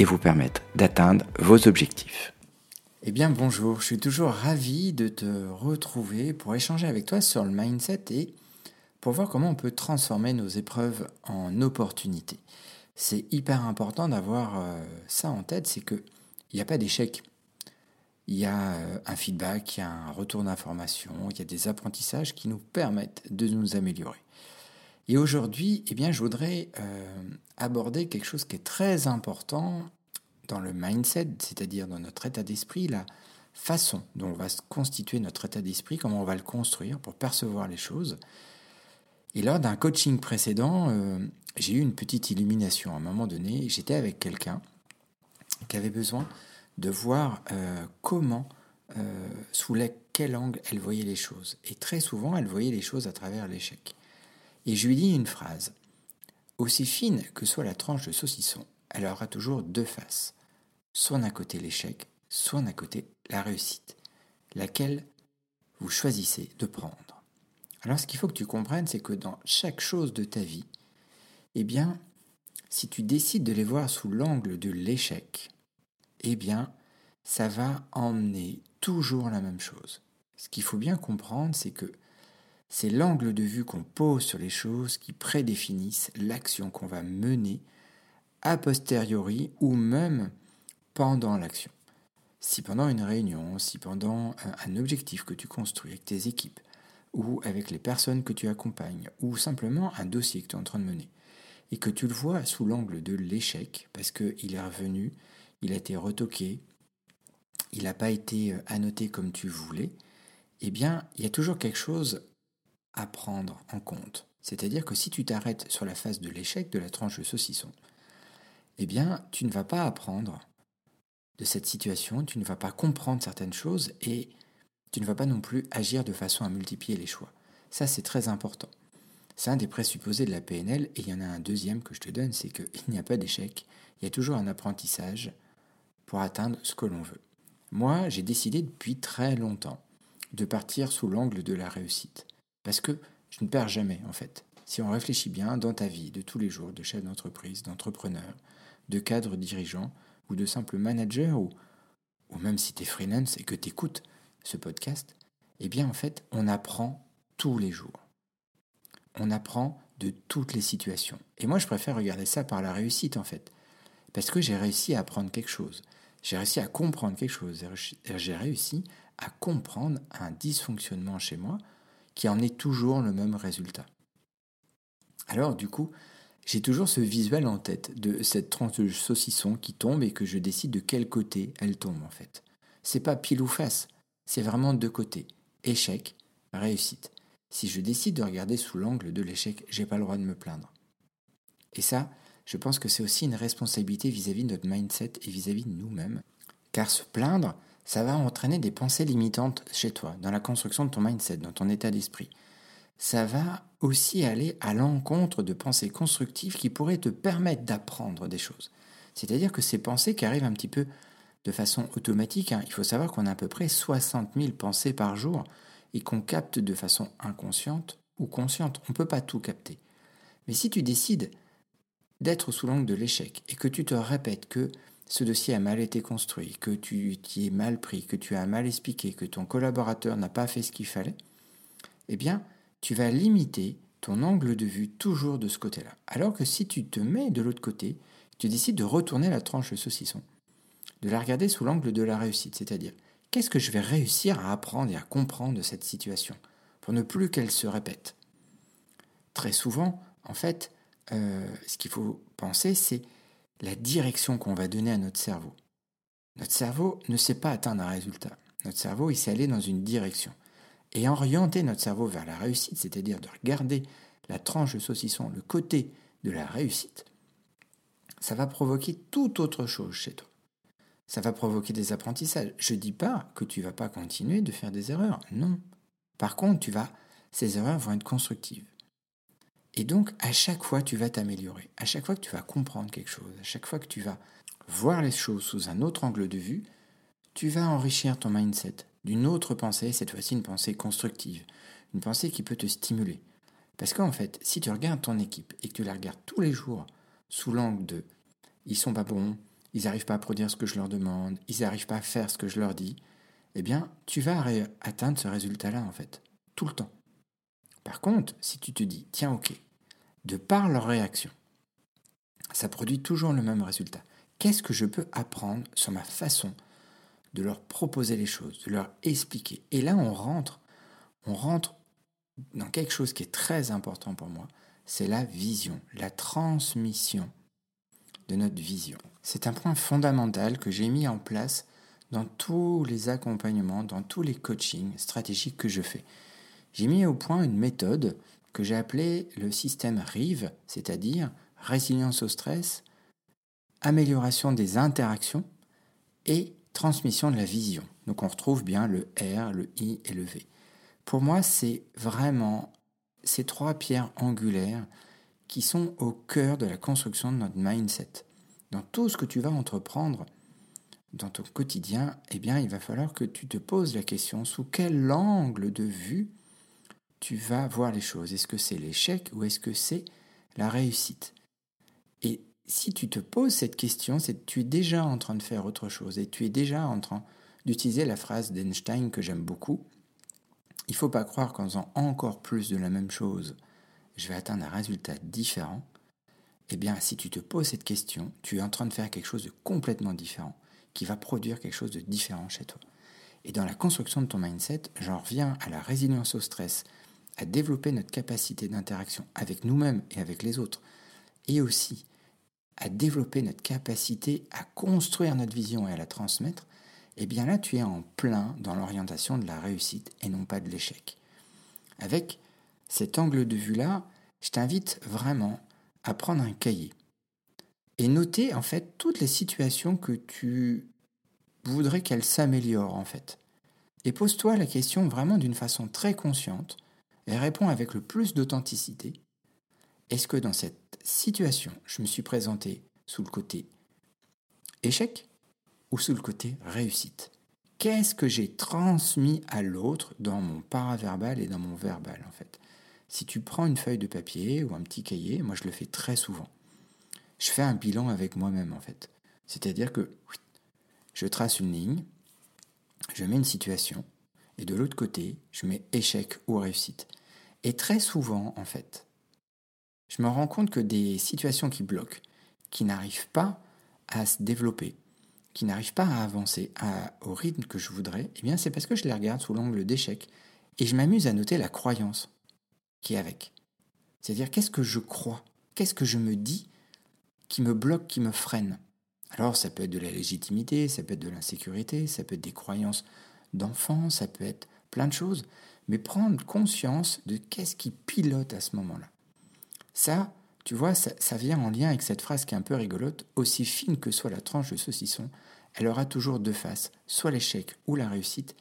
et vous permettre d'atteindre vos objectifs. Eh bien bonjour, je suis toujours ravi de te retrouver pour échanger avec toi sur le mindset et pour voir comment on peut transformer nos épreuves en opportunités. C'est hyper important d'avoir euh, ça en tête, c'est qu'il n'y a pas d'échec. Il y a euh, un feedback, il y a un retour d'information, il y a des apprentissages qui nous permettent de nous améliorer. Et aujourd'hui, eh bien, je voudrais euh, aborder quelque chose qui est très important dans le mindset, c'est-à-dire dans notre état d'esprit, la façon dont on va se constituer notre état d'esprit, comment on va le construire pour percevoir les choses. Et lors d'un coaching précédent, euh, j'ai eu une petite illumination. À un moment donné, j'étais avec quelqu'un qui avait besoin de voir euh, comment, sous quel angle elle voyait les choses. Et très souvent, elle voyait les choses à travers l'échec. Et je lui dis une phrase. Aussi fine que soit la tranche de saucisson, elle aura toujours deux faces. Soit d'un côté l'échec, soit d'un côté la réussite. Laquelle vous choisissez de prendre. Alors ce qu'il faut que tu comprennes, c'est que dans chaque chose de ta vie, eh bien, si tu décides de les voir sous l'angle de l'échec, eh bien, ça va emmener toujours la même chose. Ce qu'il faut bien comprendre, c'est que c'est l'angle de vue qu'on pose sur les choses qui prédéfinissent l'action qu'on va mener a posteriori ou même pendant l'action. Si pendant une réunion, si pendant un objectif que tu construis avec tes équipes, ou avec les personnes que tu accompagnes, ou simplement un dossier que tu es en train de mener, et que tu le vois sous l'angle de l'échec, parce qu'il est revenu, il a été retoqué, il n'a pas été annoté comme tu voulais, eh bien, il y a toujours quelque chose à prendre en compte. C'est-à-dire que si tu t'arrêtes sur la phase de l'échec de la tranche de saucisson, eh bien, tu ne vas pas apprendre de cette situation, tu ne vas pas comprendre certaines choses et tu ne vas pas non plus agir de façon à multiplier les choix. Ça, c'est très important. C'est un des présupposés de la PNL et il y en a un deuxième que je te donne, c'est qu'il n'y a pas d'échec, il y a toujours un apprentissage pour atteindre ce que l'on veut. Moi, j'ai décidé depuis très longtemps de partir sous l'angle de la réussite. Parce que je ne perds jamais, en fait. Si on réfléchit bien dans ta vie de tous les jours, de chef d'entreprise, d'entrepreneur, de cadre dirigeant, ou de simple manager, ou, même si tu freelance et que tu écoutes ce podcast, eh bien, en fait, on apprend tous les jours. On apprend de toutes les situations. Et moi, je préfère regarder ça par la réussite, en fait. Parce que j'ai réussi à apprendre quelque chose. J'ai réussi à comprendre quelque chose. J'ai réussi à comprendre un dysfonctionnement chez moi qui en est toujours le même résultat. Alors du coup, j'ai toujours ce visuel en tête de cette tranche de saucisson qui tombe et que je décide de quel côté elle tombe en fait. C'est pas pile ou face, c'est vraiment deux côtés. Échec, réussite. Si je décide de regarder sous l'angle de l'échec, j'ai pas le droit de me plaindre. Et ça, je pense que c'est aussi une responsabilité vis-à-vis de notre mindset et vis-à-vis -vis de nous-mêmes. Car se plaindre, ça va entraîner des pensées limitantes chez toi, dans la construction de ton mindset, dans ton état d'esprit. Ça va aussi aller à l'encontre de pensées constructives qui pourraient te permettre d'apprendre des choses. C'est-à-dire que ces pensées qui arrivent un petit peu de façon automatique, hein, il faut savoir qu'on a à peu près 60 000 pensées par jour et qu'on capte de façon inconsciente ou consciente. On ne peut pas tout capter. Mais si tu décides d'être sous l'angle de l'échec et que tu te répètes que ce dossier a mal été construit, que tu t'y es mal pris, que tu as mal expliqué, que ton collaborateur n'a pas fait ce qu'il fallait, eh bien, tu vas limiter ton angle de vue toujours de ce côté-là. Alors que si tu te mets de l'autre côté, tu décides de retourner la tranche de saucisson, de la regarder sous l'angle de la réussite, c'est-à-dire qu'est-ce que je vais réussir à apprendre et à comprendre de cette situation pour ne plus qu'elle se répète? Très souvent, en fait, euh, ce qu'il faut penser, c'est la direction qu'on va donner à notre cerveau. Notre cerveau ne sait pas atteindre un résultat. Notre cerveau, il sait aller dans une direction. Et orienter notre cerveau vers la réussite, c'est-à-dire de regarder la tranche de saucisson, le côté de la réussite, ça va provoquer tout autre chose chez toi. Ça va provoquer des apprentissages. Je ne dis pas que tu vas pas continuer de faire des erreurs. Non. Par contre, tu vas, ces erreurs vont être constructives. Et donc, à chaque fois, tu vas t'améliorer. À chaque fois que tu vas comprendre quelque chose, à chaque fois que tu vas voir les choses sous un autre angle de vue, tu vas enrichir ton mindset d'une autre pensée, cette fois-ci une pensée constructive, une pensée qui peut te stimuler. Parce qu'en fait, si tu regardes ton équipe et que tu la regardes tous les jours sous l'angle de ils sont pas bons, ils n'arrivent pas à produire ce que je leur demande, ils n'arrivent pas à faire ce que je leur dis, eh bien, tu vas atteindre ce résultat-là, en fait, tout le temps. Par contre, si tu te dis, tiens, ok, de par leur réaction, ça produit toujours le même résultat. Qu'est-ce que je peux apprendre sur ma façon de leur proposer les choses, de leur expliquer Et là, on rentre, on rentre dans quelque chose qui est très important pour moi, c'est la vision, la transmission de notre vision. C'est un point fondamental que j'ai mis en place dans tous les accompagnements, dans tous les coachings stratégiques que je fais. J'ai mis au point une méthode que j'ai appelée le système RIVE, c'est-à-dire résilience au stress, amélioration des interactions et transmission de la vision. Donc on retrouve bien le R, le I et le V. Pour moi, c'est vraiment ces trois pierres angulaires qui sont au cœur de la construction de notre mindset. Dans tout ce que tu vas entreprendre dans ton quotidien, eh bien, il va falloir que tu te poses la question sous quel angle de vue tu vas voir les choses? Est-ce que c'est l'échec ou est-ce que c'est la réussite? Si tu te poses cette question, c'est que tu es déjà en train de faire autre chose et tu es déjà en train d'utiliser la phrase d'Einstein que j'aime beaucoup. Il ne faut pas croire qu'en faisant encore plus de la même chose, je vais atteindre un résultat différent, eh bien, si tu te poses cette question, tu es en train de faire quelque chose de complètement différent, qui va produire quelque chose de différent chez toi. Et dans la construction de ton mindset, j'en reviens à la résilience au stress, à développer notre capacité d'interaction avec nous-mêmes et avec les autres, et aussi à développer notre capacité à construire notre vision et à la transmettre, eh bien là, tu es en plein dans l'orientation de la réussite et non pas de l'échec. Avec cet angle de vue-là, je t'invite vraiment à prendre un cahier et noter en fait toutes les situations que tu voudrais qu'elles s'améliorent en fait. Et pose-toi la question vraiment d'une façon très consciente et réponds avec le plus d'authenticité. Est-ce que dans cette situation, je me suis présenté sous le côté échec ou sous le côté réussite Qu'est-ce que j'ai transmis à l'autre dans mon paraverbal et dans mon verbal en fait? Si tu prends une feuille de papier ou un petit cahier, moi je le fais très souvent, je fais un bilan avec moi-même en fait. C'est-à-dire que je trace une ligne, je mets une situation, et de l'autre côté, je mets échec ou réussite. Et très souvent, en fait, je me rends compte que des situations qui bloquent, qui n'arrivent pas à se développer, qui n'arrivent pas à avancer au rythme que je voudrais, eh bien c'est parce que je les regarde sous l'angle d'échec et je m'amuse à noter la croyance qui est avec. C'est-à-dire qu'est-ce que je crois, qu'est-ce que je me dis qui me bloque, qui me freine? Alors ça peut être de la légitimité, ça peut être de l'insécurité, ça peut être des croyances d'enfant, ça peut être plein de choses, mais prendre conscience de qu'est-ce qui pilote à ce moment-là. Ça, tu vois, ça, vient en lien avec cette phrase qui est un peu rigolote, aussi fine que soit la tranche de saucisson, elle aura toujours deux faces, soit l'échec ou la réussite,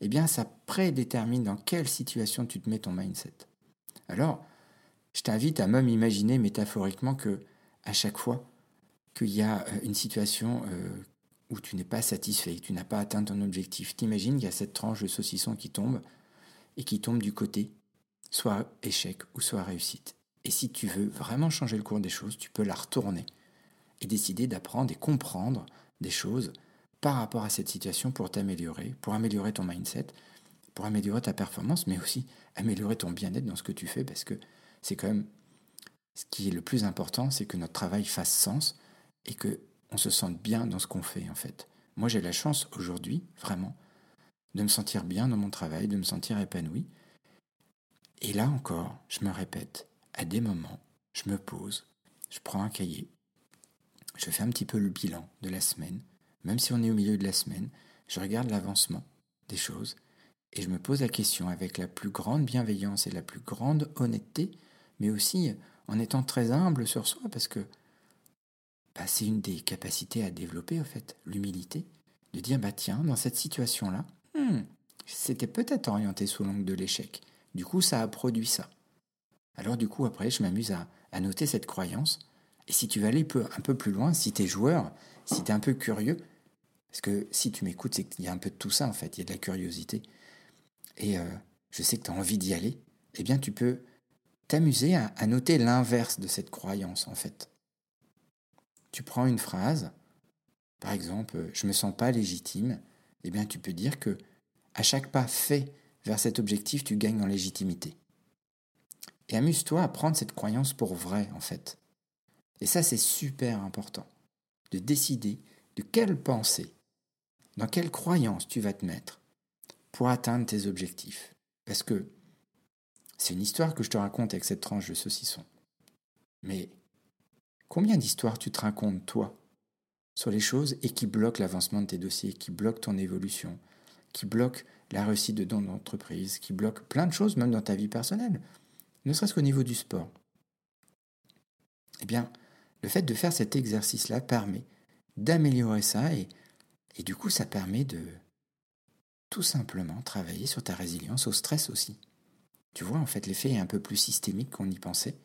eh bien ça prédétermine dans quelle situation tu te mets ton mindset. Alors, je t'invite à même imaginer métaphoriquement que à chaque fois qu'il y a euh, une situation euh, où tu n'es pas satisfait, que tu n'as pas atteint ton objectif, t'imagines qu'il y a cette tranche de saucisson qui tombe et qui tombe du côté soit échec ou soit réussite. Et si tu veux vraiment changer le cours des choses, tu peux la retourner et décider d'apprendre et comprendre des choses par rapport à cette situation pour t'améliorer, pour améliorer ton mindset, pour améliorer ta performance, mais aussi améliorer ton bien-être dans ce que tu fais, parce que c'est quand même ce qui est le plus important, c'est que notre travail fasse sens et que on se sente bien dans ce qu'on fait en fait. Moi j'ai la chance aujourd'hui, vraiment, de me sentir bien dans mon travail, de me sentir épanoui. Et là encore, je me répète, à des moments, je me pose, je prends un cahier, je fais un petit peu le bilan de la semaine, même si on est au milieu de la semaine, je regarde l'avancement des choses et je me pose la question avec la plus grande bienveillance et la plus grande honnêteté, mais aussi en étant très humble sur soi, parce que bah, c'est une des capacités à développer, en fait, l'humilité. De dire, bah tiens, dans cette situation-là, hmm, c'était peut-être orienté sous l'angle de l'échec. Du coup, ça a produit ça. Alors du coup, après, je m'amuse à, noter cette croyance. Et si tu veux aller un peu plus loin, si tu es joueur, si tu es un peu curieux, parce que si tu m'écoutes, c'est qu'il y a un peu de tout ça, en fait, il y a de la curiosité. Et euh, je sais que tu as envie d'y aller, eh bien tu peux t'amuser à, noter l'inverse de cette croyance, en fait. Tu prends une phrase, par exemple, je me sens pas légitime, eh bien tu peux dire que à chaque pas fait vers cet objectif, tu gagnes en légitimité. Et amuse-toi à prendre cette croyance pour vrai, en fait. Et ça, c'est super important. De décider de quelle pensée, dans quelle croyance tu vas te mettre pour atteindre tes objectifs. Parce que c'est une histoire que je te raconte avec cette tranche de saucisson. Mais combien d'histoires tu te racontes, toi, sur les choses et qui bloquent l'avancement de tes dossiers, qui bloquent ton évolution, qui bloquent la réussite de ton entreprise, qui bloquent plein de choses, même dans ta vie personnelle, ne serait-ce qu'au niveau du sport. Eh bien, le fait de faire cet exercice-là permet d'améliorer ça et, du coup, ça permet de tout simplement travailler sur ta résilience au stress aussi. Tu vois, en fait, l'effet est un peu plus systémique qu'on y pensait.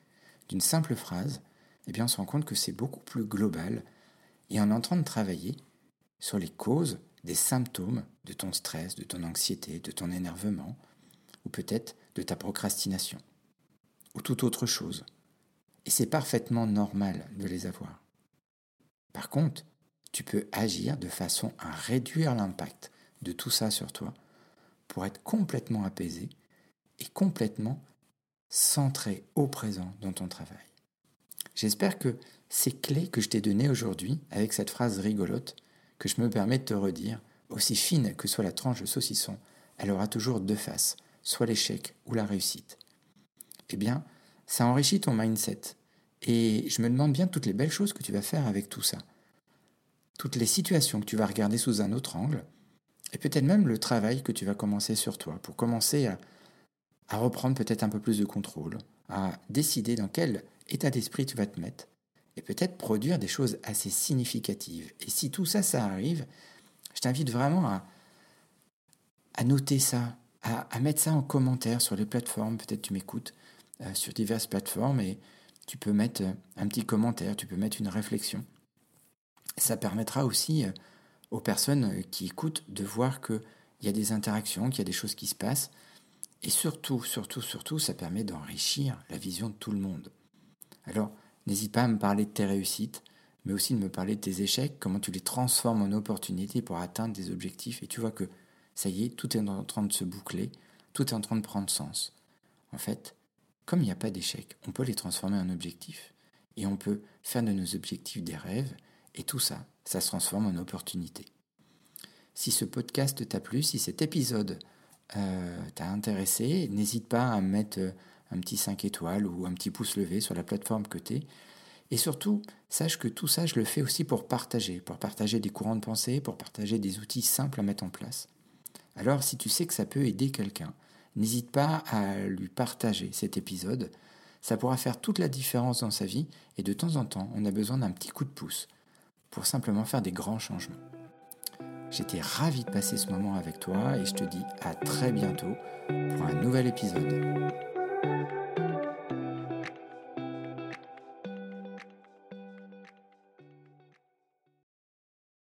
D'une simple phrase, eh bien, on se rend compte que c'est beaucoup plus global et en train de travailler sur les causes des symptômes de ton stress, de ton anxiété, de ton énervement, ou peut-être de ta procrastination, ou toute autre chose. Et c'est parfaitement normal de les avoir. Par contre, tu peux agir de façon à réduire l'impact de tout ça sur toi pour être complètement apaisé et complètement centré au présent dans ton travail. J'espère que ces clés que je t'ai données aujourd'hui, avec cette phrase rigolote, que je me permets de te redire, aussi fine que soit la tranche de saucisson, elle aura toujours deux faces, soit l'échec ou la réussite. Eh bien, ça enrichit ton mindset. Et je me demande bien toutes les belles choses que tu vas faire avec tout ça. Toutes les situations que tu vas regarder sous un autre angle, et peut-être même le travail que tu vas commencer sur toi, pour commencer à, à reprendre peut-être un peu plus de contrôle, à décider dans quel état d'esprit tu vas te mettre, et peut-être produire des choses assez significatives. Et si tout ça, ça arrive, je t'invite vraiment à, à noter ça, à, à, mettre ça en commentaire sur les plateformes. Peut-être tu m'écoutes sur diverses plateformes et tu peux mettre euh, un petit commentaire, tu peux mettre une réflexion. Ça permettra aussi euh, aux personnes qui écoutent de voir qu'il y a des interactions, qu'il y a des choses qui se passent. Et surtout, surtout, surtout, ça permet d'enrichir la vision de tout le monde. Alors, N'hésite pas à me parler de tes réussites, mais aussi de me parler de tes échecs, comment tu les transformes en opportunités pour atteindre des objectifs. Et tu vois que ça y est, tout est en train de se boucler, tout est en train de prendre sens. En fait, comme il n'y a pas d'échecs, on peut les transformer en objectifs. Et on peut faire de nos objectifs des rêves, et tout ça, ça se transforme en opportunités. Si ce podcast t'a plu, si cet épisode euh, t'a intéressé, n'hésite pas à mettre un petit 5 étoiles ou un petit pouce levé sur la plateforme que tu es. Et surtout, sache que tout ça, je le fais aussi pour partager, pour partager des courants de pensée, pour partager des outils simples à mettre en place. Alors, si tu sais que ça peut aider quelqu'un, n'hésite pas à lui partager cet épisode. Ça pourra faire toute la différence dans sa vie et de temps en temps, on a besoin d'un petit coup de pouce pour simplement faire des grands changements. J'étais ravi de passer ce moment avec toi et je te dis à très bientôt pour un nouvel épisode.